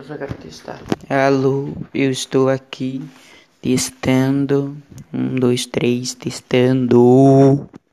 Eu só quero testar. Alô, eu estou aqui testando. Um, dois, três, testando.